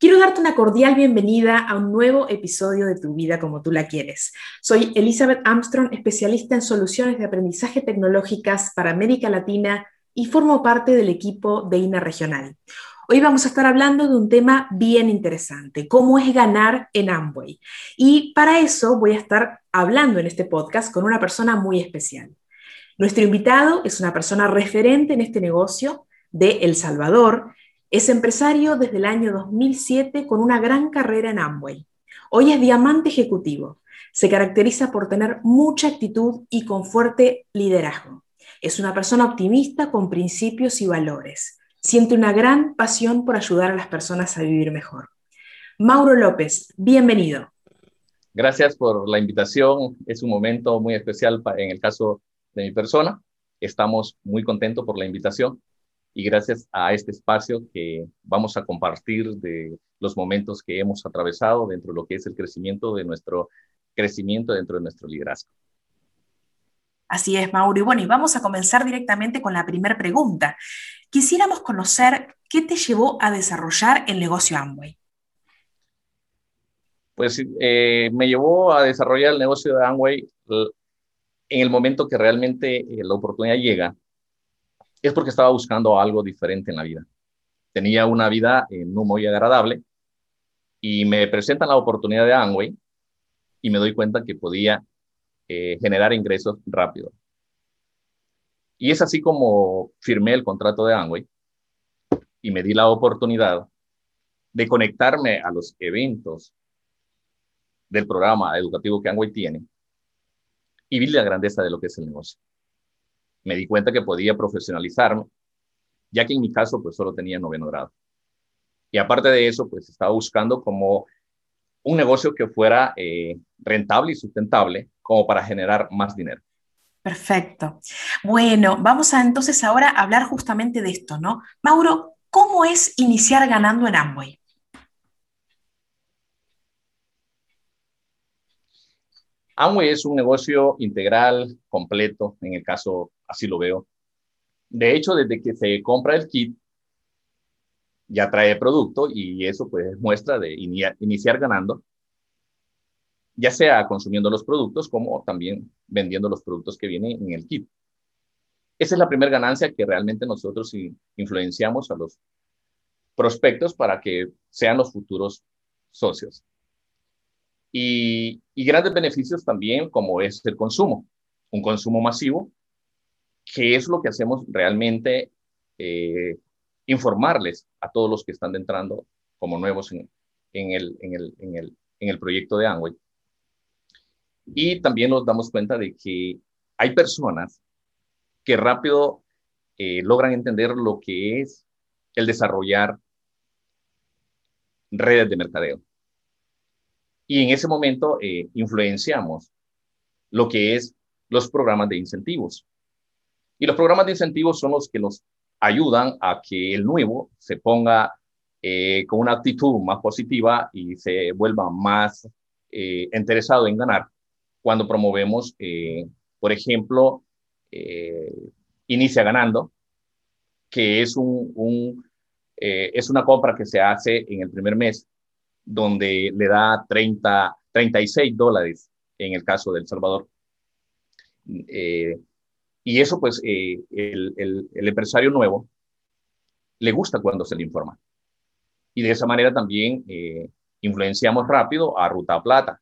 Quiero darte una cordial bienvenida a un nuevo episodio de Tu vida como tú la quieres. Soy Elizabeth Armstrong, especialista en soluciones de aprendizaje tecnológicas para América Latina y formo parte del equipo de INA Regional. Hoy vamos a estar hablando de un tema bien interesante, cómo es ganar en Amway. Y para eso voy a estar hablando en este podcast con una persona muy especial. Nuestro invitado es una persona referente en este negocio de El Salvador, es empresario desde el año 2007 con una gran carrera en Amway. Hoy es diamante ejecutivo. Se caracteriza por tener mucha actitud y con fuerte liderazgo. Es una persona optimista con principios y valores. Siente una gran pasión por ayudar a las personas a vivir mejor. Mauro López, bienvenido. Gracias por la invitación. Es un momento muy especial en el caso de mi persona. Estamos muy contentos por la invitación y gracias a este espacio que vamos a compartir de los momentos que hemos atravesado dentro de lo que es el crecimiento de nuestro crecimiento dentro de nuestro liderazgo. Así es, Mauro. Y bueno, y vamos a comenzar directamente con la primera pregunta. Quisiéramos conocer qué te llevó a desarrollar el negocio Amway. Pues eh, me llevó a desarrollar el negocio de Amway en el momento que realmente eh, la oportunidad llega es porque estaba buscando algo diferente en la vida. Tenía una vida eh, no muy agradable y me presentan la oportunidad de Amway y me doy cuenta que podía eh, generar ingresos rápido. Y es así como firmé el contrato de Amway y me di la oportunidad de conectarme a los eventos del programa educativo que Amway tiene y vi la grandeza de lo que es el negocio me di cuenta que podía profesionalizarme, ya que en mi caso pues solo tenía noveno grado. Y aparte de eso, pues estaba buscando como un negocio que fuera eh, rentable y sustentable como para generar más dinero. Perfecto. Bueno, vamos a entonces ahora hablar justamente de esto, ¿no? Mauro, ¿cómo es iniciar ganando en Amway? Amway es un negocio integral, completo, en el caso así lo veo. De hecho, desde que se compra el kit, ya trae producto y eso pues muestra de iniciar ganando, ya sea consumiendo los productos como también vendiendo los productos que vienen en el kit. Esa es la primera ganancia que realmente nosotros influenciamos a los prospectos para que sean los futuros socios y, grandes beneficios también como es el consumo, un consumo masivo, que es lo que hacemos realmente, eh, informarles a todos los que están entrando como nuevos en, el, en, el, en, el, en el proyecto de Amway. Y también nos damos cuenta de que hay personas que rápido eh, logran entender lo que es el desarrollar redes de mercadeo. Y en ese momento eh, influenciamos lo que es los programas de incentivos. Y los programas de incentivos son los que nos ayudan a que el nuevo se ponga eh, con una actitud más positiva y se vuelva más eh, interesado en ganar cuando promovemos, por ejemplo, Inicia Ganando, que es, un es una compra que se hace en el primer mes donde le da 30, 36 dólares en el caso de El Salvador. Eh, y eso, pues, eh, el, el, empresario nuevo le gusta cuando se le informa. Y de esa manera también eh, influenciamos rápido a Ruta Plata.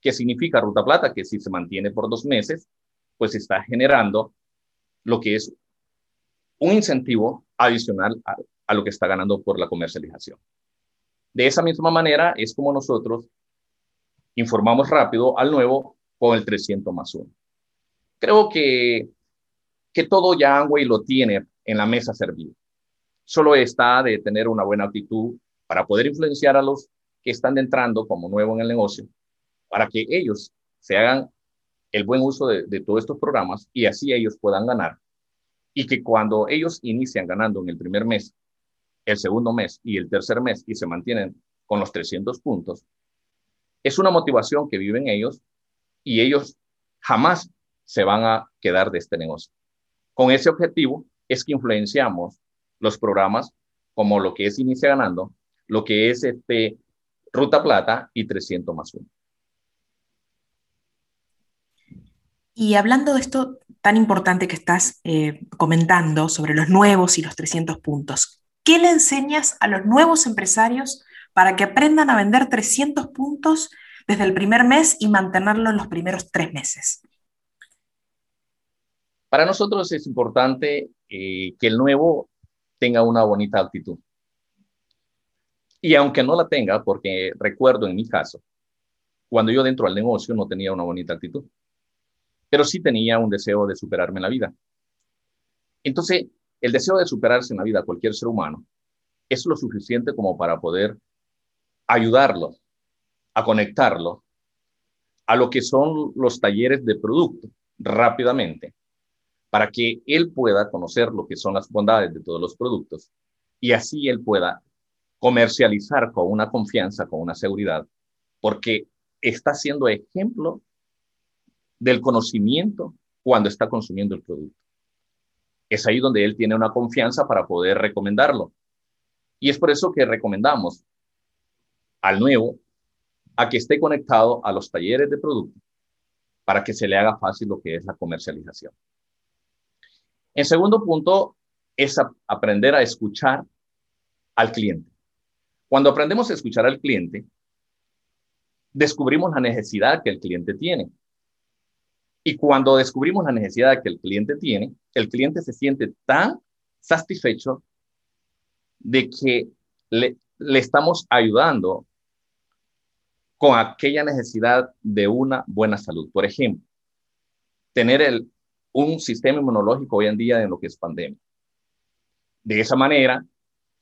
¿Qué significa Ruta Plata? Que si se mantiene por dos meses, pues está generando lo que es un incentivo adicional a lo que está ganando por la comercialización. De esa misma manera es como nosotros informamos rápido al nuevo con el 300 más 1. Creo que, que todo ya Amway lo tiene en la mesa servida. Solo está de tener una buena actitud para poder influenciar a los que están entrando como nuevo en el negocio, para que ellos se hagan el buen uso de, de todos estos programas y así ellos puedan ganar. Y que cuando ellos inician ganando en el primer mes, el segundo mes y el tercer mes y se mantienen con los 300 puntos, es una motivación que viven ellos y ellos jamás se van a quedar de este negocio. Con ese objetivo es que influenciamos los programas como lo que es Inicia Ganando, lo que es este Ruta Plata y 300 más 1. Y hablando de esto tan importante que estás eh, comentando sobre los nuevos y los 300 puntos, ¿qué le enseñas a los nuevos empresarios para que aprendan a vender 300 puntos desde el primer mes y mantenerlo en los primeros tres meses? Para nosotros es importante eh, que el nuevo tenga una bonita actitud. Y aunque no la tenga, porque recuerdo en mi caso, cuando yo dentro del negocio no tenía una bonita actitud, pero sí tenía un deseo de superarme en la vida. Entonces, el deseo de superarse en la vida cualquier ser humano es lo suficiente como para poder ayudarlo a conectarlo a lo que son los talleres de producto rápidamente para que él pueda conocer lo que son las bondades de todos los productos y así él pueda comercializar con una confianza, con una seguridad, porque está siendo ejemplo del conocimiento cuando está consumiendo el producto. Es ahí donde él tiene una confianza para poder recomendarlo. Y es por eso que recomendamos al nuevo a que esté conectado a los talleres de producto para que se le haga fácil lo que es la comercialización. En segundo punto, es aprender a escuchar al cliente. Cuando aprendemos a escuchar al cliente, descubrimos la necesidad que el cliente tiene. Y cuando descubrimos la necesidad que el cliente tiene, el cliente se siente tan satisfecho de que le, estamos ayudando con aquella necesidad de una buena salud. Por ejemplo, tener el, un sistema inmunológico hoy en día en lo que es pandemia. De esa manera,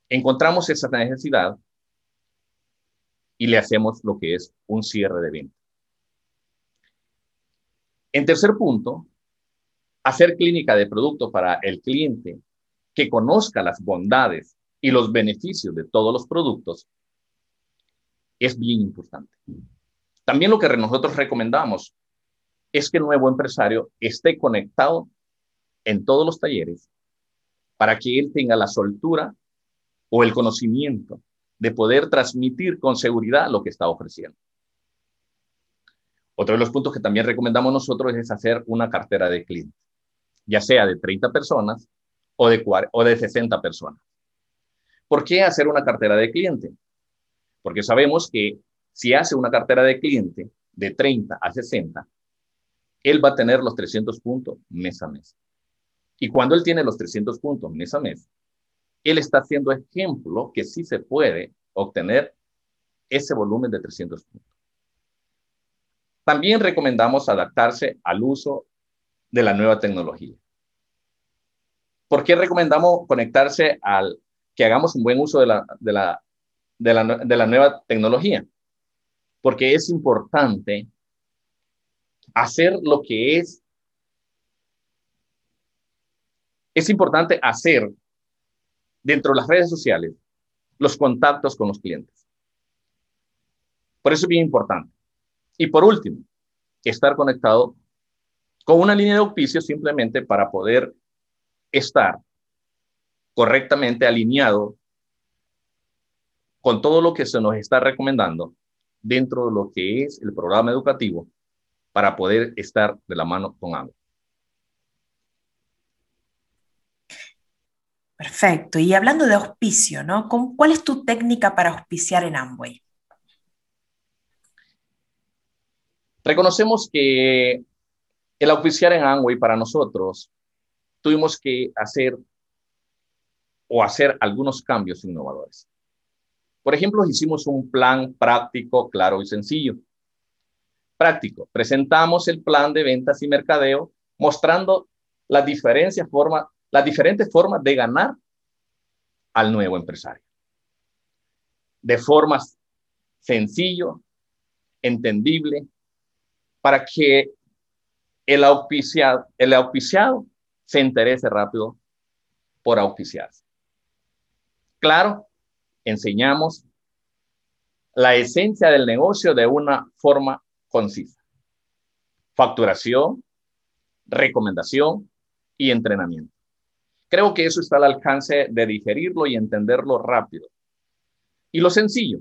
encontramos esa necesidad y le hacemos lo que es un cierre de venta. En tercer punto, hacer clínica de producto para el cliente que conozca las bondades y los beneficios de todos los productos es bien importante. También lo que nosotros recomendamos es que el nuevo empresario esté conectado en todos los talleres para que él tenga la soltura o el conocimiento de poder transmitir con seguridad lo que está ofreciendo. Otro de los puntos que también recomendamos nosotros es hacer una cartera de clientes, ya sea de 30 personas o de, o de 60 personas. ¿Por qué hacer una cartera de cliente? Porque sabemos que si hace una cartera de cliente de 30 a 60, él va a tener los 300 puntos mes a mes. Y cuando él tiene los 300 puntos mes a mes, él está haciendo ejemplo que sí se puede obtener ese volumen de 300 puntos. También recomendamos adaptarse al uso de la nueva tecnología. ¿Por qué recomendamos conectarse al que hagamos un buen uso de la, de la, de la, de la nueva tecnología? Porque es importante hacer lo que es, es importante hacer dentro de las redes sociales los contactos con los clientes. Por eso es bien importante. Y por último, estar conectado con una línea de auspicio simplemente para poder estar correctamente alineado con todo lo que se nos está recomendando dentro de lo que es el programa educativo para poder estar de la mano con ambos. Perfecto. Y hablando de auspicio, ¿no? ¿Cuál es tu técnica para auspiciar en Amway? Reconocemos que el auspiciar en Amway para nosotros tuvimos que hacer o hacer algunos cambios innovadores. Por ejemplo, hicimos un plan práctico, claro y sencillo práctico. Presentamos el plan de ventas y mercadeo mostrando las, diferencias, forma, las diferentes formas de ganar al nuevo empresario. De forma sencillo, entendible, para que el auspiciado, el se interese rápido por auspiciarse. Claro, enseñamos la esencia del negocio de una forma concisa. Facturación, recomendación y entrenamiento. Creo que eso está al alcance de digerirlo y entenderlo rápido. Y lo sencillo,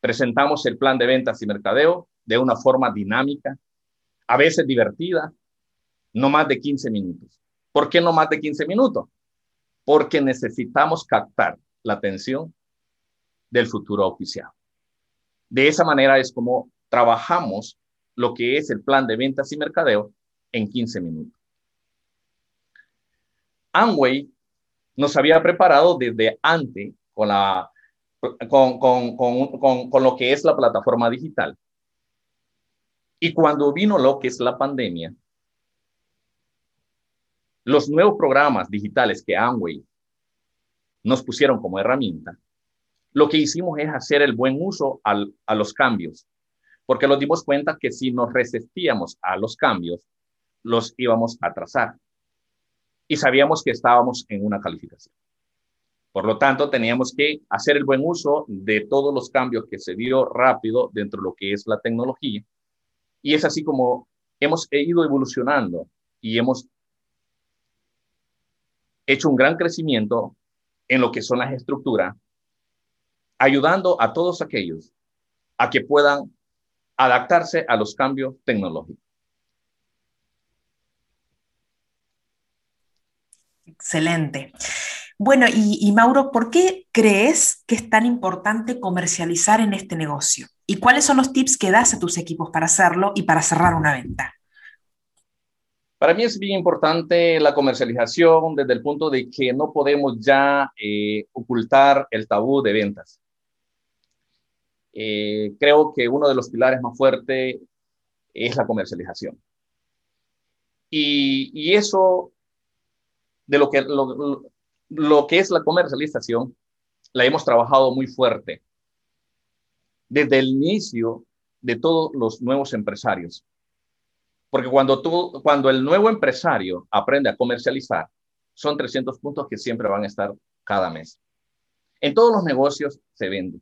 presentamos el plan de ventas y mercadeo de una forma dinámica, a veces divertida, no más de 15 minutos. ¿Por qué no más de 15 minutos? Porque necesitamos captar la atención del futuro oficial. De esa manera es como trabajamos lo que es el plan de ventas y mercadeo en 15 minutos. Amway nos había preparado desde antes con, con lo que es la plataforma digital. Y cuando vino lo que es la pandemia, los nuevos programas digitales que Amway nos pusieron como herramienta, lo que hicimos es hacer el buen uso a los cambios, porque nos dimos cuenta que si nos resistíamos a los cambios, los íbamos a atrasar. Y sabíamos que estábamos en una calificación. Por lo tanto, teníamos que hacer el buen uso de todos los cambios que se dio rápido dentro de lo que es la tecnología. Y es así como hemos ido evolucionando y hemos hecho un gran crecimiento en lo que son las estructuras, ayudando a todos aquellos a que puedan adaptarse a los cambios tecnológicos. Excelente. Bueno, y, y, Mauro, ¿por qué crees que es tan importante comercializar en este negocio? ¿Y cuáles son los tips que das a tus equipos para hacerlo y para cerrar una venta? Para mí es bien importante la comercialización desde el punto de que no podemos ya eh, ocultar el tabú de ventas. Eh, creo que uno de los pilares más fuertes es la comercialización. Y, y eso, de lo que, lo, lo que es la comercialización, la hemos trabajado muy fuerte desde el inicio de todos los nuevos empresarios. Porque cuando, el nuevo empresario aprende a comercializar, son 300 puntos que siempre van a estar cada mes. En todos los negocios se vende.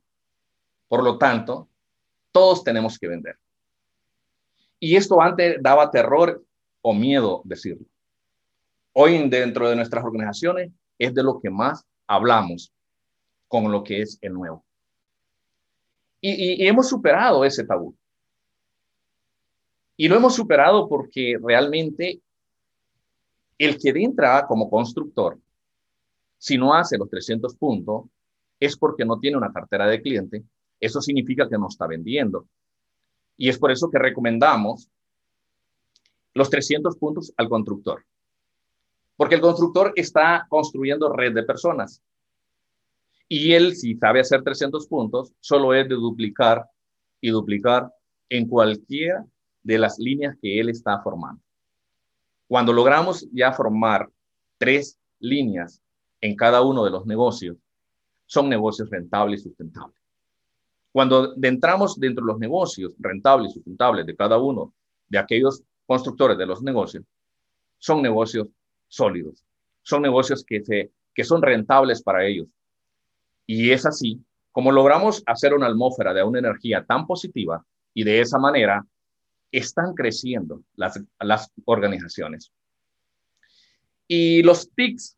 Por lo tanto, todos tenemos que vender. Y esto antes daba terror o miedo decirlo. Hoy dentro de nuestras organizaciones es de lo que más hablamos con lo que es el nuevo. Y, hemos superado ese tabú. Y lo hemos superado porque realmente el que entra como constructor, si no hace los 300 puntos, es porque no tiene una cartera de cliente. Eso significa que no está vendiendo. Y es por eso que recomendamos los 300 puntos al constructor. Porque el constructor está construyendo red de personas. Y él, si sabe hacer 300 puntos, solo es de duplicar y duplicar en cualquier de las líneas que él está formando. Cuando logramos ya formar tres líneas en cada uno de los negocios, son negocios rentables y sustentables. Cuando entramos dentro de los negocios rentables y sustentables de cada uno de aquellos constructores de los negocios, son negocios sólidos, son negocios que, se, que son rentables para ellos. Y es así como logramos hacer una atmósfera de una energía tan positiva y de esa manera están creciendo las, organizaciones. Y los tips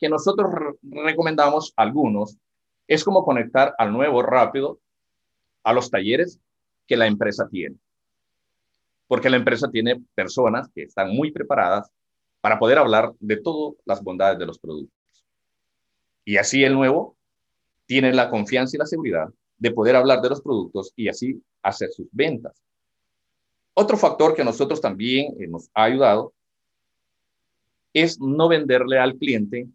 que nosotros recomendamos, algunos, es como conectar al nuevo rápido a los talleres que la empresa tiene. Porque la empresa tiene personas que están muy preparadas para poder hablar de todas las bondades de los productos. Y así el nuevo tiene la confianza y la seguridad de poder hablar de los productos y así hacer sus ventas. Otro factor que a nosotros también eh, nos ha ayudado es no venderle al cliente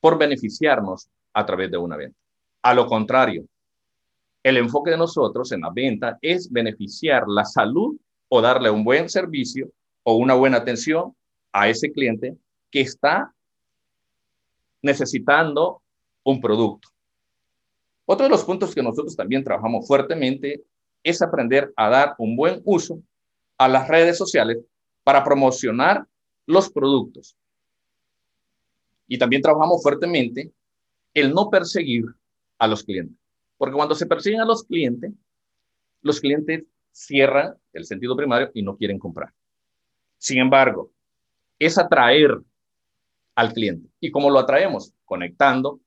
por beneficiarnos a través de una venta. A lo contrario, el enfoque de nosotros en la venta es beneficiar la salud o darle un buen servicio o una buena atención a ese cliente que está necesitando un producto. Otro de los puntos que nosotros también trabajamos fuertemente es aprender a dar un buen uso a las redes sociales para promocionar los productos. Y también trabajamos fuertemente el no perseguir a los clientes. Porque cuando se persiguen a los clientes, los clientes cierran el sentido primario y no quieren comprar. Sin embargo, es atraer al cliente. ¿Y cómo lo atraemos? Conectando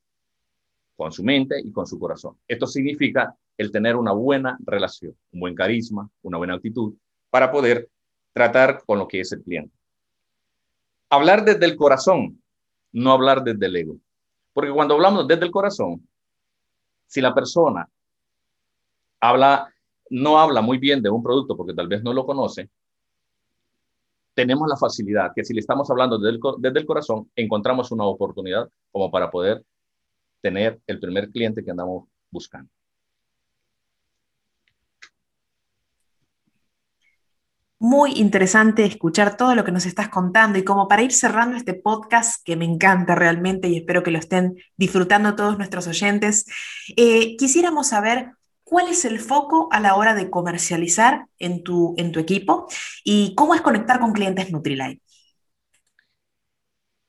con su mente y con su corazón. Esto significa el tener una buena relación, un buen carisma, una buena actitud para poder tratar con lo que es el cliente. Hablar desde el corazón, no hablar desde el ego. Porque cuando hablamos desde el corazón, si la persona habla, no habla muy bien de un producto porque tal vez no lo conoce, tenemos la facilidad que si le estamos hablando desde el, desde el corazón, encontramos una oportunidad como para poder tener el primer cliente que andamos buscando. Muy interesante escuchar todo lo que nos estás contando y como para ir cerrando este podcast que me encanta realmente y espero que lo estén disfrutando todos nuestros oyentes, eh, quisiéramos saber cuál es el foco a la hora de comercializar en tu, en tu equipo y cómo es conectar con clientes Nutrilite.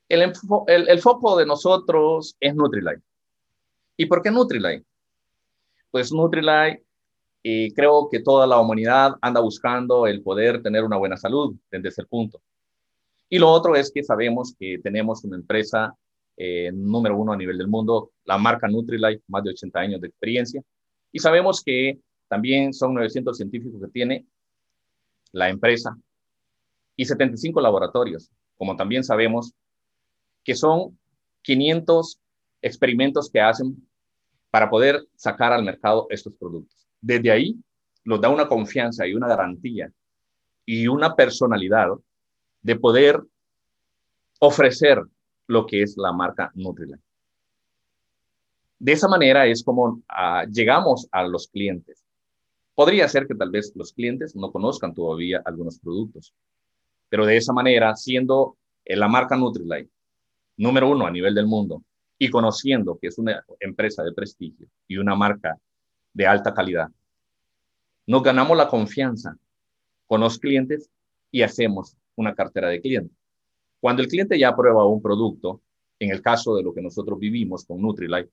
El, el, foco de nosotros es Nutrilite. ¿Y por qué Nutrilite? Pues Nutrilite y creo que toda la humanidad anda buscando el poder tener una buena salud desde ese punto. Y lo otro es que sabemos que tenemos una empresa eh, número uno a nivel del mundo, la marca Nutrilite, más de 80 años de experiencia. Y sabemos que también son 900 científicos que tiene la empresa y 75 laboratorios, como también sabemos que son 500 experimentos que hacen para poder sacar al mercado estos productos. Desde ahí nos da una confianza y una garantía y una personalidad de poder ofrecer lo que es la marca Nutrilite. De esa manera es como ah, llegamos a los clientes. Podría ser que tal vez los clientes no conozcan todavía algunos productos, pero de esa manera, siendo la marca Nutrilite número uno a nivel del mundo y conociendo que es una empresa de prestigio y una marca de alta calidad. Nos ganamos la confianza con los clientes y hacemos una cartera de clientes. Cuando el cliente ya prueba un producto, en el caso de lo que nosotros vivimos con Nutrilite,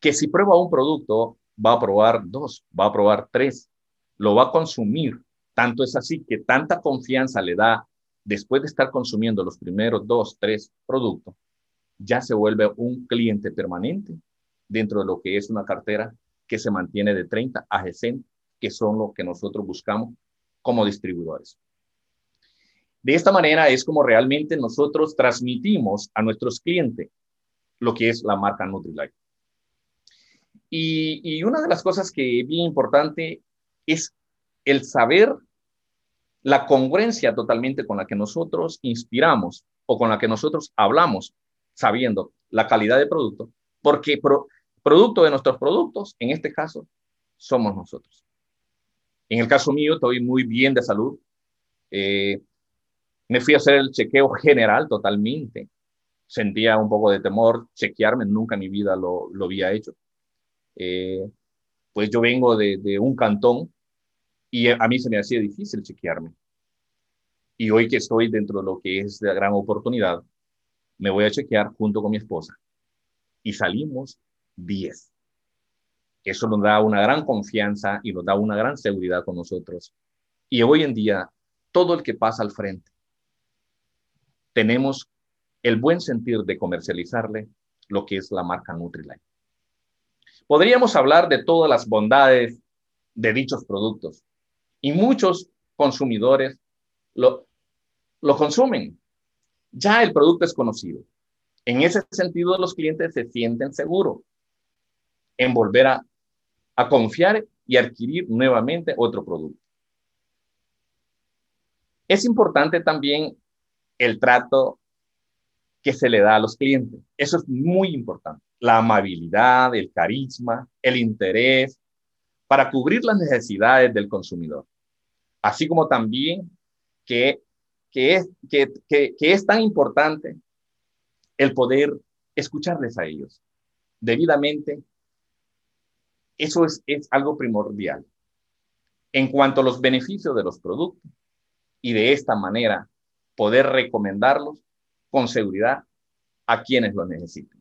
que si prueba un producto, va a probar dos, va a probar tres, lo va a consumir. Tanto es así que tanta confianza le da después de estar consumiendo los primeros dos, tres productos, ya se vuelve un cliente permanente dentro de lo que es una cartera que se mantiene de 30 a 60, que son lo que nosotros buscamos como distribuidores. De esta manera es como realmente nosotros transmitimos a nuestros clientes lo que es la marca Nutrilite. Y, y una de las cosas que es bien importante es el saber la congruencia totalmente con la que nosotros inspiramos o con la que nosotros hablamos, sabiendo la calidad de producto, porque producto de nuestros productos, en este caso, somos nosotros. En el caso mío, estoy muy bien de salud. Eh, me fui a hacer el chequeo general totalmente. Sentía un poco de temor chequearme, nunca en mi vida lo, lo había hecho. Eh, pues yo vengo de, de, un cantón y a mí se me hacía difícil chequearme. Y hoy que estoy dentro de lo que es la gran oportunidad, me voy a chequear junto con mi esposa. Y salimos 10. Eso nos da una gran confianza y nos da una gran seguridad con nosotros. Y hoy en día, todo el que pasa al frente, tenemos el buen sentir de comercializarle lo que es la marca Nutrilite. Podríamos hablar de todas las bondades de dichos productos y muchos consumidores lo, lo consumen. Ya el producto es conocido. En ese sentido, los clientes se sienten seguros en volver a a confiar y adquirir nuevamente otro producto. Es importante también el trato que se le da a los clientes. Eso es muy importante. La amabilidad, el carisma, el interés para cubrir las necesidades del consumidor. Así como también que, que, es, que, que, que es tan importante el poder escucharles a ellos debidamente eso es, algo primordial. En cuanto a los beneficios de los productos, y de esta manera poder recomendarlos con seguridad a quienes lo necesiten.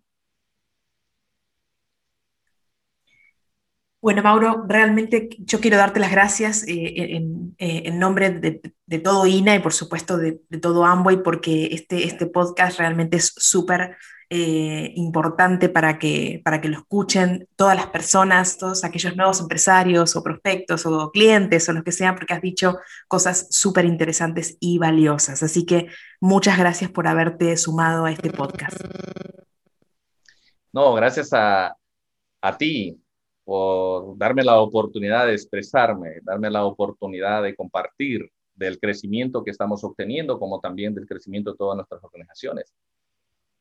Bueno, Mauro, realmente yo quiero darte las gracias eh, en, eh, en, nombre de, todo INA y por supuesto de, todo Amway, porque este, este podcast realmente es súper eh, importante para que, para que lo escuchen todas las personas, todos aquellos nuevos empresarios o prospectos o clientes o los que sean, porque has dicho cosas súper interesantes y valiosas. Así que muchas gracias por haberte sumado a este podcast. No, gracias a, a ti por darme la oportunidad de expresarme, darme la oportunidad de compartir del crecimiento que estamos obteniendo, como también del crecimiento de todas nuestras organizaciones.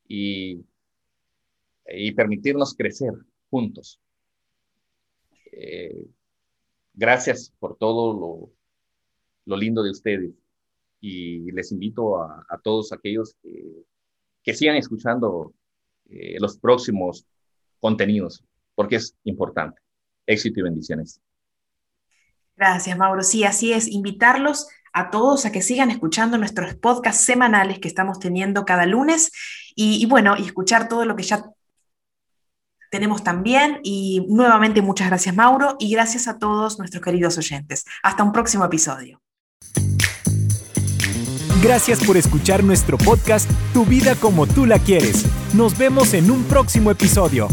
Y, y permitirnos crecer juntos. Eh, gracias por todo lo, lo, lindo de ustedes y les invito a, a todos aquellos que, que sigan escuchando eh, los próximos contenidos porque es importante. Éxito y bendiciones. Gracias, Mauro. Sí, así es. Invitarlos a todos a que sigan escuchando nuestros podcasts semanales que estamos teniendo cada lunes y, bueno, y escuchar todo lo que ya tenemos también. Y nuevamente muchas gracias, Mauro, y gracias a todos nuestros queridos oyentes. Hasta un próximo episodio. Gracias por escuchar nuestro podcast Tu vida como tú la quieres. Nos vemos en un próximo episodio.